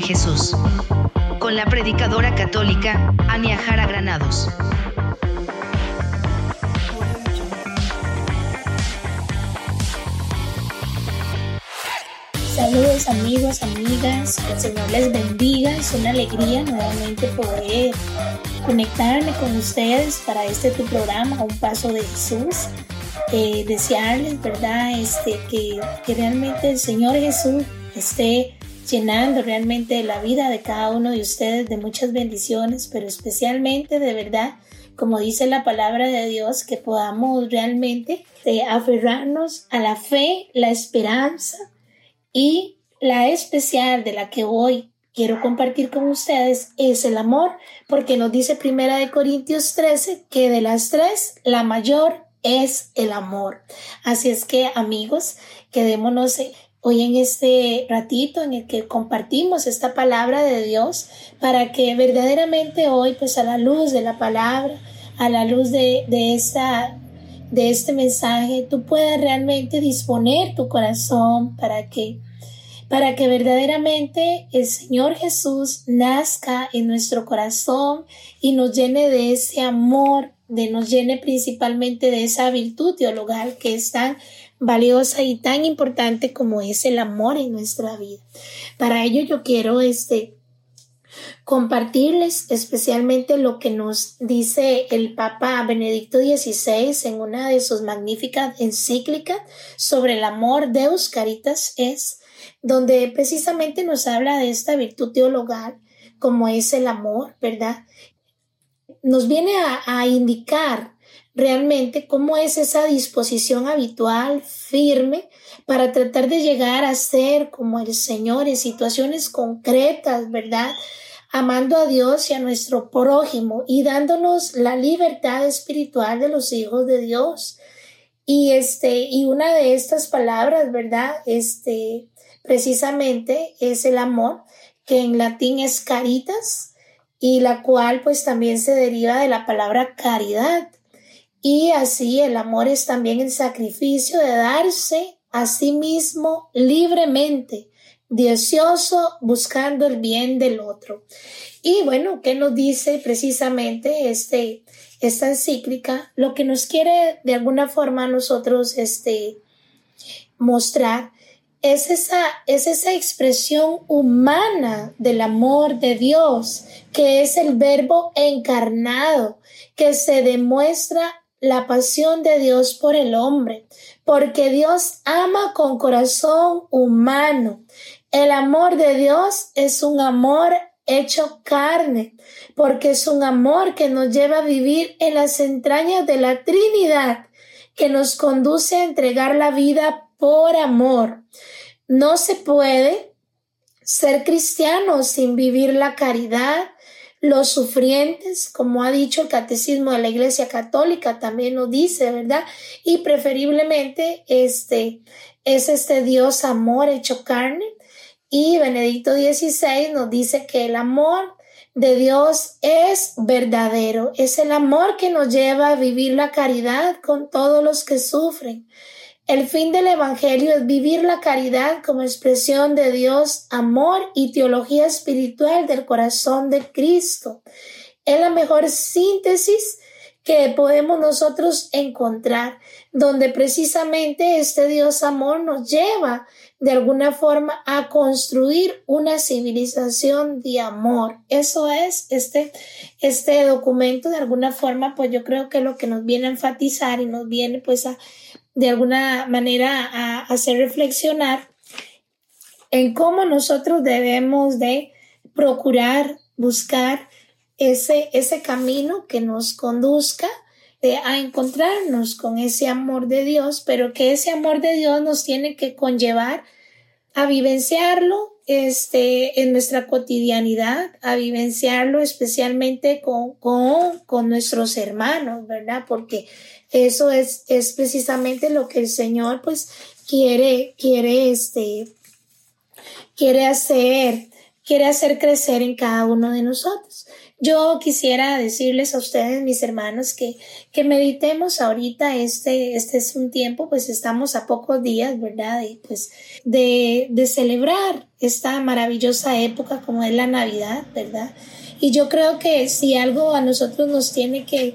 Jesús. Con la predicadora católica, Ania Jara Granados. Saludos amigos, amigas, que el Señor les bendiga. Es una alegría nuevamente poder conectarme con ustedes para este tu programa, Un Paso de Jesús. Eh, desearles, ¿verdad? Este, que, que realmente el Señor Jesús esté llenando realmente la vida de cada uno de ustedes de muchas bendiciones, pero especialmente de verdad, como dice la palabra de Dios, que podamos realmente eh, aferrarnos a la fe, la esperanza y la especial de la que hoy quiero compartir con ustedes es el amor, porque nos dice Primera de Corintios 13 que de las tres la mayor es el amor. Así es que amigos, quedémonos hoy en este ratito en el que compartimos esta palabra de Dios para que verdaderamente hoy pues a la luz de la palabra, a la luz de, de de este mensaje, tú puedas realmente disponer tu corazón para que para que verdaderamente el Señor Jesús nazca en nuestro corazón y nos llene de ese amor, de nos llene principalmente de esa virtud teologal que es tan valiosa y tan importante como es el amor en nuestra vida. Para ello yo quiero este compartirles especialmente lo que nos dice el Papa Benedicto XVI en una de sus magníficas encíclicas sobre el amor Deus Caritas es, donde precisamente nos habla de esta virtud teologal como es el amor, ¿verdad? Nos viene a, a indicar realmente cómo es esa disposición habitual, firme, para tratar de llegar a ser como el Señor en situaciones concretas, ¿verdad? Amando a Dios y a nuestro prójimo y dándonos la libertad espiritual de los hijos de Dios. Y este, y una de estas palabras, ¿verdad? Este, precisamente es el amor, que en latín es caritas, y la cual pues también se deriva de la palabra caridad. Y así el amor es también el sacrificio de darse a sí mismo libremente, deseoso, buscando el bien del otro. Y bueno, ¿qué nos dice precisamente este, esta encíclica? Lo que nos quiere de alguna forma nosotros este, mostrar es esa, es esa expresión humana del amor de Dios, que es el verbo encarnado, que se demuestra la pasión de Dios por el hombre, porque Dios ama con corazón humano. El amor de Dios es un amor hecho carne, porque es un amor que nos lleva a vivir en las entrañas de la Trinidad, que nos conduce a entregar la vida por amor. No se puede ser cristiano sin vivir la caridad, los sufrientes, como ha dicho el catecismo de la Iglesia Católica, también lo dice, ¿verdad? Y preferiblemente este es este Dios amor hecho carne. Y Benedicto XVI nos dice que el amor de Dios es verdadero, es el amor que nos lleva a vivir la caridad con todos los que sufren. El fin del Evangelio es vivir la caridad como expresión de Dios, amor y teología espiritual del corazón de Cristo. Es la mejor síntesis que podemos nosotros encontrar, donde precisamente este Dios amor nos lleva de alguna forma a construir una civilización de amor. Eso es este, este documento de alguna forma, pues yo creo que lo que nos viene a enfatizar y nos viene pues a de alguna manera a hacer reflexionar en cómo nosotros debemos de procurar buscar ese, ese camino que nos conduzca de, a encontrarnos con ese amor de Dios, pero que ese amor de Dios nos tiene que conllevar a vivenciarlo este, en nuestra cotidianidad, a vivenciarlo especialmente con, con, con nuestros hermanos, ¿verdad? Porque eso es, es precisamente lo que el Señor pues quiere, quiere este, quiere hacer, quiere hacer crecer en cada uno de nosotros. Yo quisiera decirles a ustedes, mis hermanos, que, que meditemos ahorita este, este es un tiempo, pues estamos a pocos días, ¿verdad? Y pues de, de celebrar esta maravillosa época como es la Navidad, ¿verdad? Y yo creo que si algo a nosotros nos tiene que,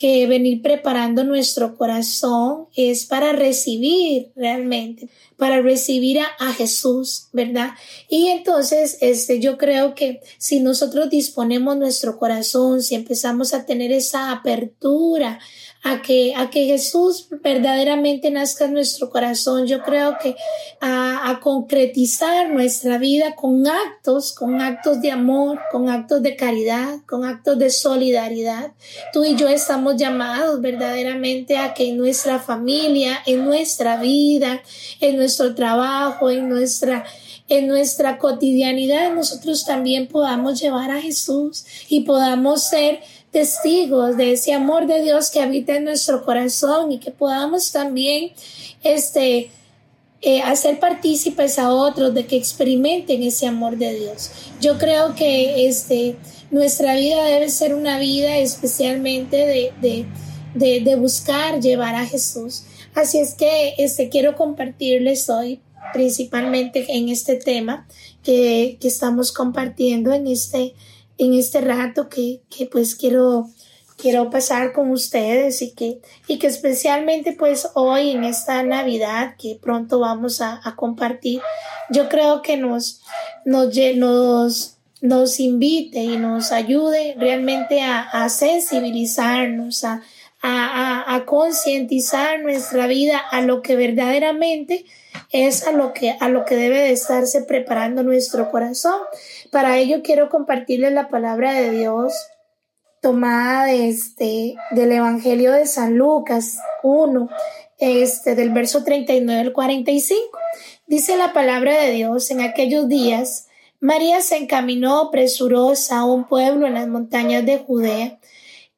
que venir preparando nuestro corazón es para recibir realmente para recibir a, Jesús, ¿verdad? Y entonces, este, yo creo que si nosotros disponemos nuestro corazón, si empezamos a tener esa apertura a que, a que Jesús verdaderamente nazca en nuestro corazón. Yo creo que a, a, concretizar nuestra vida con actos, con actos de amor, con actos de caridad, con actos de solidaridad. Tú y yo estamos llamados verdaderamente a que en nuestra familia, en nuestra vida, en nuestro trabajo, en nuestra en nuestra cotidianidad nosotros también podamos llevar a Jesús y podamos ser testigos de ese amor de Dios que habita en nuestro corazón y que podamos también este, eh, hacer partícipes a otros de que experimenten ese amor de Dios. Yo creo que este, nuestra vida debe ser una vida especialmente de, de, de, de buscar llevar a Jesús. Así es que este, quiero compartirles hoy principalmente en este tema que, que estamos compartiendo en este en este rato que, que pues quiero quiero pasar con ustedes y que, y que especialmente pues hoy en esta Navidad que pronto vamos a, compartir, yo creo que nos, nos, nos, nos invite y nos ayude realmente a, a sensibilizarnos, a, a, a concientizar nuestra vida a lo que verdaderamente es a lo que, a lo que debe de estarse preparando nuestro corazón. Para ello quiero compartirles la palabra de Dios tomada este, del Evangelio de San Lucas 1, este, del verso 39 al 45. Dice la palabra de Dios, en aquellos días, María se encaminó presurosa a un pueblo en las montañas de Judea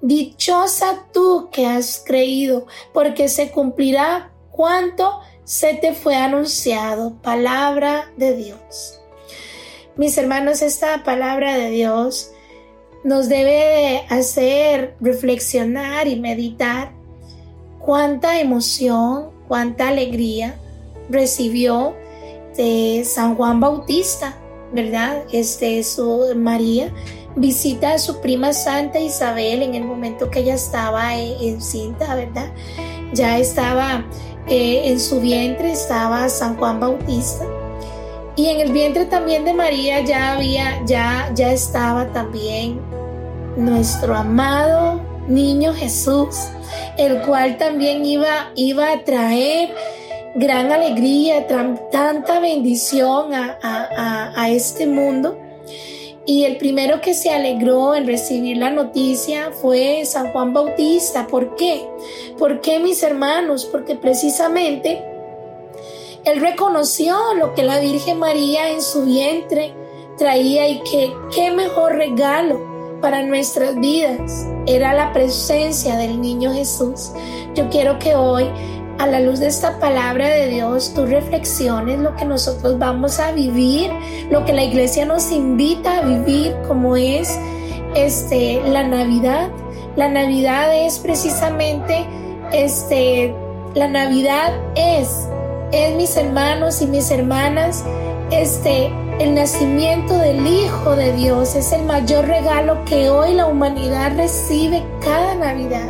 Dichosa tú que has creído, porque se cumplirá cuanto se te fue anunciado. Palabra de Dios. Mis hermanos, esta palabra de Dios nos debe hacer reflexionar y meditar cuánta emoción, cuánta alegría recibió de San Juan Bautista, ¿verdad? Este, su María visita a su prima Santa Isabel en el momento que ella estaba encinta, ¿verdad? Ya estaba eh, en su vientre, estaba San Juan Bautista. Y en el vientre también de María ya había, ya, ya estaba también nuestro amado niño Jesús, el cual también iba, iba a traer gran alegría, tanta bendición a, a, a este mundo. Y el primero que se alegró en recibir la noticia fue San Juan Bautista. ¿Por qué? ¿Por qué mis hermanos? Porque precisamente él reconoció lo que la Virgen María en su vientre traía y que qué mejor regalo para nuestras vidas era la presencia del niño Jesús. Yo quiero que hoy a la luz de esta palabra de Dios, tú reflexiones lo que nosotros vamos a vivir, lo que la iglesia nos invita a vivir, como es este, la Navidad. La Navidad es precisamente, este, la Navidad es, es mis hermanos y mis hermanas, este, el nacimiento del Hijo de Dios es el mayor regalo que hoy la humanidad recibe cada Navidad.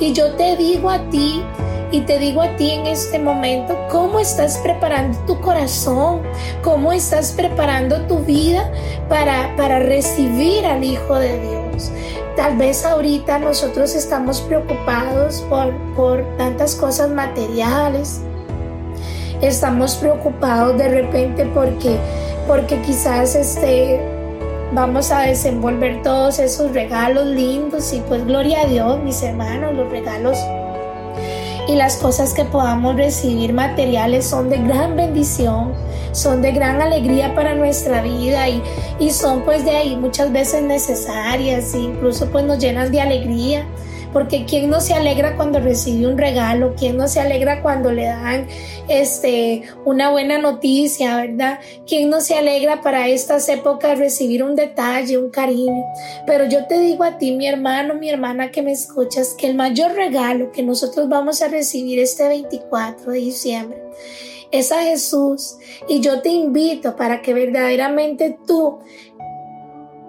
Y yo te digo a ti, y te digo a ti en este momento, ¿cómo estás preparando tu corazón? ¿Cómo estás preparando tu vida para, para recibir al Hijo de Dios? Tal vez ahorita nosotros estamos preocupados por, por tantas cosas materiales. Estamos preocupados de repente porque, porque quizás este, vamos a desenvolver todos esos regalos lindos y pues gloria a Dios, mis hermanos, los regalos y las cosas que podamos recibir materiales son de gran bendición, son de gran alegría para nuestra vida y, y son pues de ahí muchas veces necesarias e incluso pues nos llenan de alegría porque quién no se alegra cuando recibe un regalo, quién no se alegra cuando le dan este una buena noticia, ¿verdad? ¿Quién no se alegra para estas épocas recibir un detalle, un cariño? Pero yo te digo a ti, mi hermano, mi hermana que me escuchas, que el mayor regalo que nosotros vamos a recibir este 24 de diciembre es a Jesús. Y yo te invito para que verdaderamente tú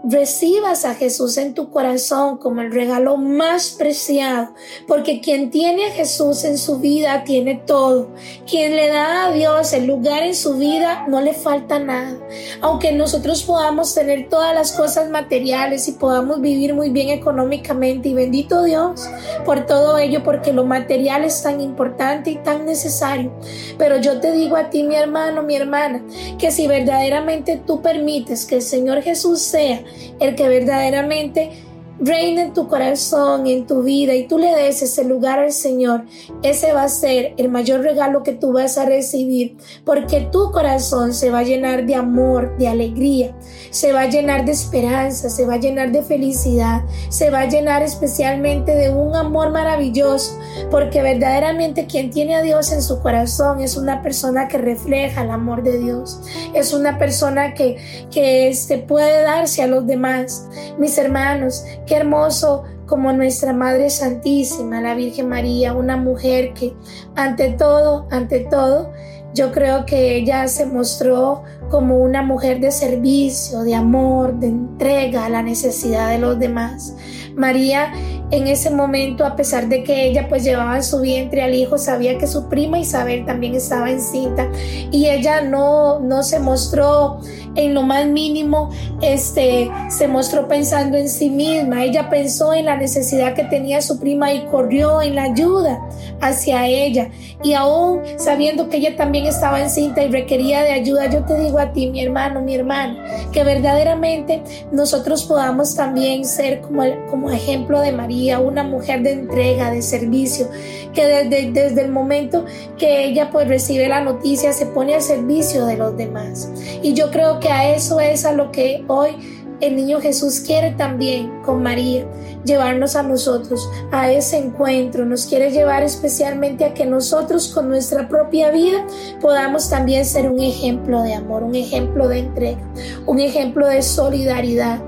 recibas a Jesús en tu corazón como el regalo más preciado, porque quien tiene a Jesús en su vida tiene todo. Quien le da a Dios el lugar en su vida no le falta nada. Aunque nosotros podamos tener todas las cosas materiales y podamos vivir muy bien económicamente y bendito Dios por todo ello, porque lo material es tan importante y tan necesario. Pero yo te digo a ti, mi hermano, mi hermana, que si verdaderamente tú permites que el Señor Jesús sea el que verdaderamente reina en tu corazón, en tu vida y tú le des ese lugar al Señor, ese va a ser el mayor regalo que tú vas a recibir, porque tu corazón se va a llenar de amor, de alegría, se va a llenar de esperanza, se va a llenar de felicidad, se va a llenar especialmente de un amor maravilloso, porque verdaderamente quien tiene a Dios en su corazón es una persona que refleja el amor de Dios, es una persona que, que este, puede darse a los demás. Mis hermanos, Qué hermoso como nuestra Madre Santísima, la Virgen María, una mujer que ante todo, ante todo, yo creo que ella se mostró como una mujer de servicio, de amor, de entrega a la necesidad de los demás. María en ese momento, a pesar de que ella pues llevaba en su vientre al hijo, sabía que su prima Isabel también estaba encinta y ella no, no se mostró en lo más mínimo este, se mostró pensando en sí misma. Ella pensó en la necesidad que tenía su prima y corrió en la ayuda hacia ella. Y aún sabiendo que ella también estaba encinta y requería de ayuda, yo te digo a ti, mi hermano, mi hermana, que verdaderamente nosotros podamos también ser como, como ejemplo de María, una mujer de entrega, de servicio, que desde, desde el momento que ella pues recibe la noticia se pone al servicio de los demás. Y yo creo que a eso es a lo que hoy el niño Jesús quiere también con María llevarnos a nosotros a ese encuentro, nos quiere llevar especialmente a que nosotros con nuestra propia vida podamos también ser un ejemplo de amor, un ejemplo de entrega, un ejemplo de solidaridad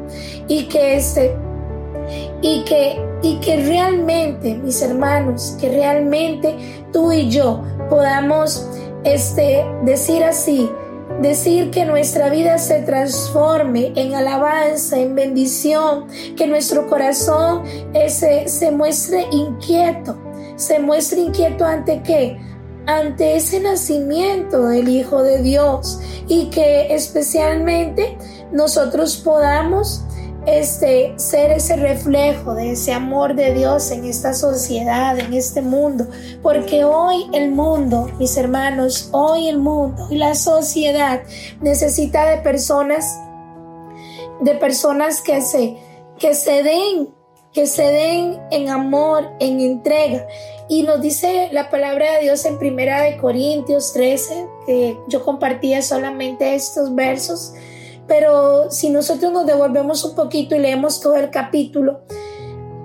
y que este y que y que realmente, mis hermanos, que realmente tú y yo podamos este decir así, decir que nuestra vida se transforme en alabanza, en bendición, que nuestro corazón ese, se muestre inquieto, se muestre inquieto ante qué? Ante ese nacimiento del Hijo de Dios y que especialmente nosotros podamos este, ser ese reflejo de ese amor de Dios en esta sociedad, en este mundo. Porque hoy el mundo, mis hermanos, hoy el mundo y la sociedad necesita de personas, de personas que se, que se den, que se den en amor, en entrega. Y nos dice la palabra de Dios en Primera de Corintios 13, que yo compartía solamente estos versos pero si nosotros nos devolvemos un poquito y leemos todo el capítulo,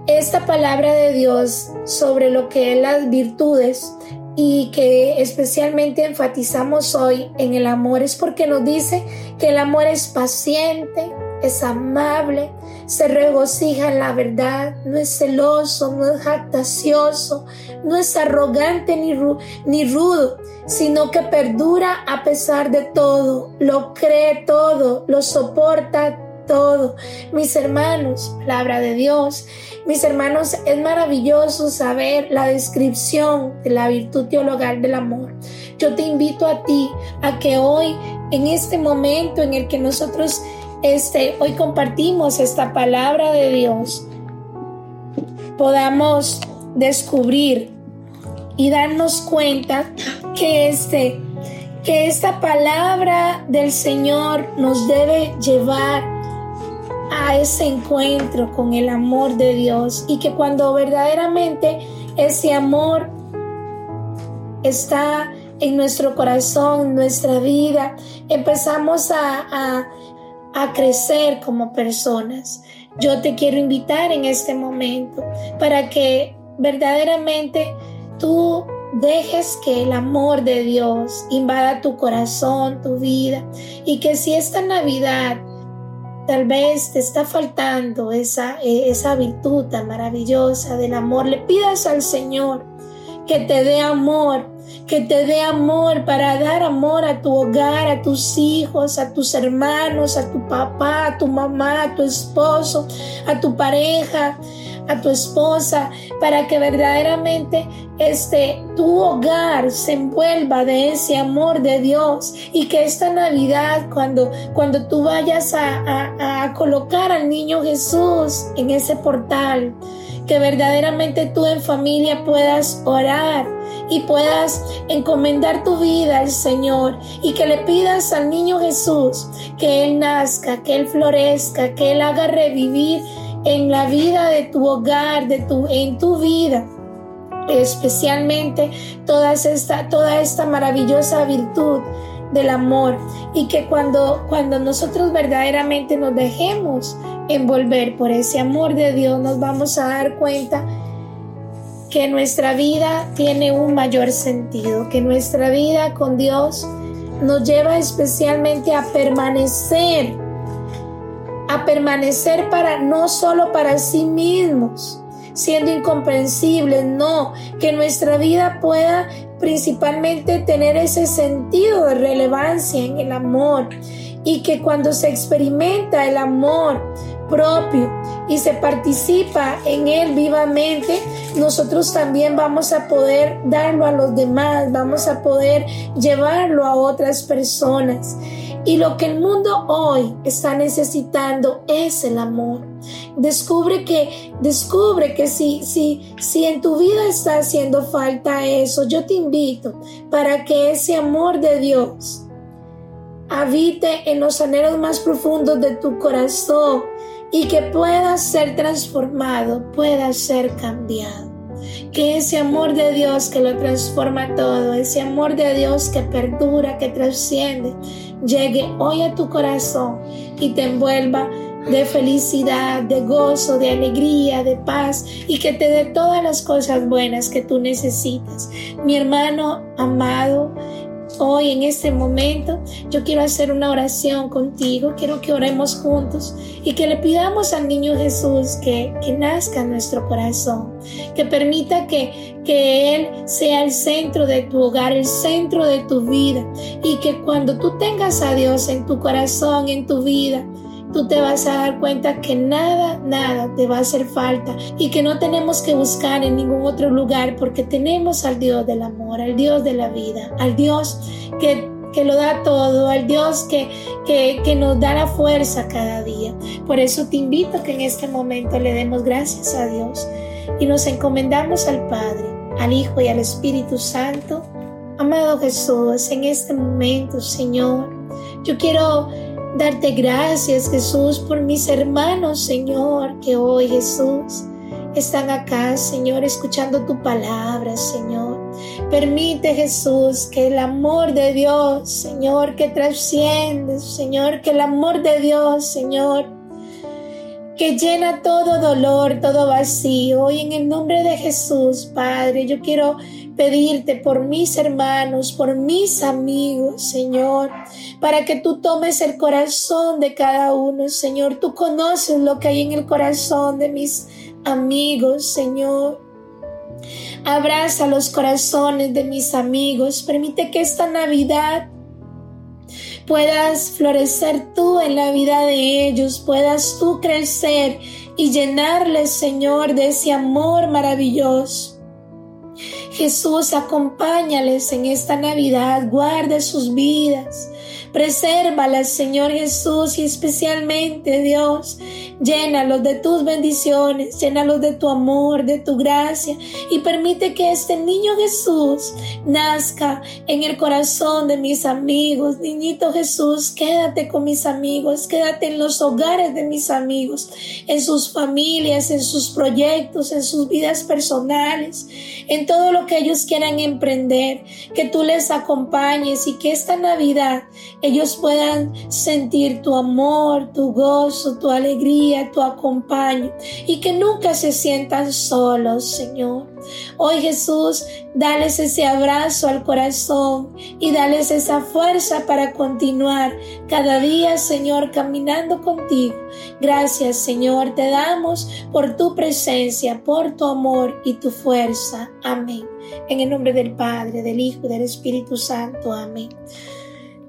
esta palabra de Dios sobre lo que es las virtudes y que especialmente enfatizamos hoy en el amor es porque nos dice que el amor es paciente, es amable, se regocija en la verdad, no es celoso, no es jactacioso, no es arrogante ni, ni rudo, sino que perdura a pesar de todo, lo cree todo, lo soporta todo. Mis hermanos, palabra de Dios, mis hermanos, es maravilloso saber la descripción de la virtud teologal del amor. Yo te invito a ti a que hoy, en este momento en el que nosotros este, hoy compartimos esta palabra de Dios, podamos descubrir y darnos cuenta que este que esta palabra del Señor nos debe llevar a ese encuentro con el amor de Dios y que cuando verdaderamente ese amor está en nuestro corazón, nuestra vida, empezamos a crecer como personas. Yo te quiero invitar en este momento para que verdaderamente tú dejes que el amor de Dios invada tu corazón, tu vida y que si esta Navidad tal vez te está faltando esa, esa virtud tan maravillosa del amor, le pidas al Señor que te dé amor, que te dé amor para dar amor a tu hogar, a tus hijos, a tus hermanos, a tu papá, a tu mamá, a tu esposo, a tu pareja, a tu esposa, para que verdaderamente este tu hogar se envuelva de ese amor de Dios y que esta Navidad cuando cuando tú vayas a, a colocar al niño Jesús en ese portal que verdaderamente tú en familia puedas orar y puedas encomendar tu vida al Señor y que le pidas al niño Jesús que Él nazca, que Él florezca, que Él haga revivir en la vida de tu hogar, de tu, en tu vida especialmente toda esta, toda esta maravillosa virtud del amor y que cuando, cuando nosotros verdaderamente nos dejemos envolver por ese amor de Dios nos vamos a dar cuenta que nuestra vida tiene un mayor sentido, que nuestra vida con Dios nos lleva especialmente a permanecer, a permanecer para no solo para sí mismos, siendo incomprensibles, no, que nuestra vida pueda principalmente tener ese sentido de relevancia en el amor y que cuando se experimenta el amor propio y se participa en él vivamente, nosotros también vamos a poder darlo a los demás, vamos a poder llevarlo a otras personas. Y lo que el mundo hoy está necesitando es el amor. Descubre que, descubre que si, si, si en tu vida está haciendo falta eso, yo te invito para que ese amor de Dios habite en los anhelos más profundos de tu corazón y que pueda ser transformado, pueda ser cambiado. Que ese amor de Dios que lo transforma todo, ese amor de Dios que perdura, que trasciende, llegue hoy a tu corazón y te envuelva de felicidad, de gozo, de alegría, de paz y que te dé todas las cosas buenas que tú necesitas. Mi hermano amado, Hoy en este momento yo quiero hacer una oración contigo, quiero que oremos juntos y que le pidamos al niño Jesús que, que nazca en nuestro corazón, que permita que, que Él sea el centro de tu hogar, el centro de tu vida y que cuando tú tengas a Dios en tu corazón, en tu vida, tú te vas a dar cuenta que nada, nada te va a hacer falta y que no tenemos que buscar en ningún otro lugar porque tenemos al Dios del amor, al Dios de la vida, al Dios que que lo da todo, al Dios que, que, que, nos da la fuerza cada día. Por eso te invito a que en este momento le demos gracias a Dios y nos encomendamos al Padre, al Hijo y al Espíritu Santo. Amado Jesús, en este momento, Señor, yo quiero Darte gracias, Jesús, por mis hermanos, Señor, que hoy, Jesús, están acá, Señor, escuchando tu palabra, Señor. Permite, Jesús, que el amor de Dios, Señor, que trasciende, Señor, que el amor de Dios, Señor, que llena todo dolor, todo vacío. Hoy en el nombre de Jesús, Padre, yo quiero pedirte por mis hermanos, por mis amigos, Señor, para que tú tomes el corazón de cada uno, Señor. Tú conoces lo que hay en el corazón de mis amigos, Señor. Abraza los corazones de mis amigos. Permite que esta Navidad puedas florecer tú en la vida de ellos, puedas tú crecer y llenarles, Señor, de ese amor maravilloso. Jesús, acompáñales en esta Navidad, guarde sus vidas, Presérvalas, Señor Jesús, y especialmente, Dios, llénalos de tus bendiciones, llénalos de tu amor, de tu gracia, y permite que este niño Jesús nazca en el corazón de mis amigos. Niñito Jesús, quédate con mis amigos, quédate en los hogares de mis amigos, en sus familias, en sus proyectos, en sus vidas personales, en todo lo que ellos quieran emprender, que tú les acompañes y que esta Navidad ellos puedan sentir tu amor, tu gozo, tu alegría, tu acompaño y que nunca se sientan solos, Señor. Hoy Jesús, dales ese abrazo al corazón y dales esa fuerza para continuar cada día, Señor, caminando contigo. Gracias, Señor, te damos por tu presencia, por tu amor y tu fuerza. Amén. En el nombre del Padre, del Hijo y del Espíritu Santo. Amén.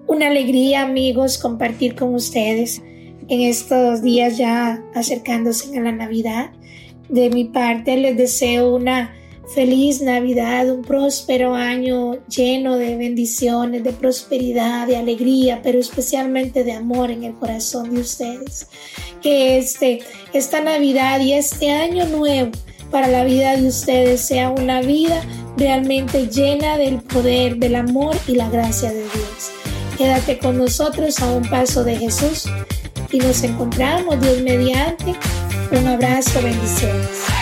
Una alegría, amigos, compartir con ustedes en estos días ya acercándose a la Navidad. De mi parte les deseo una feliz Navidad, un próspero año lleno de bendiciones, de prosperidad, de alegría, pero especialmente de amor en el corazón de ustedes. Que este, esta Navidad y este año nuevo para la vida de ustedes sea una vida realmente llena del poder, del amor y la gracia de Dios. Quédate con nosotros a un paso de Jesús y nos encontramos Dios mediante. Un abrazo, bendiciones.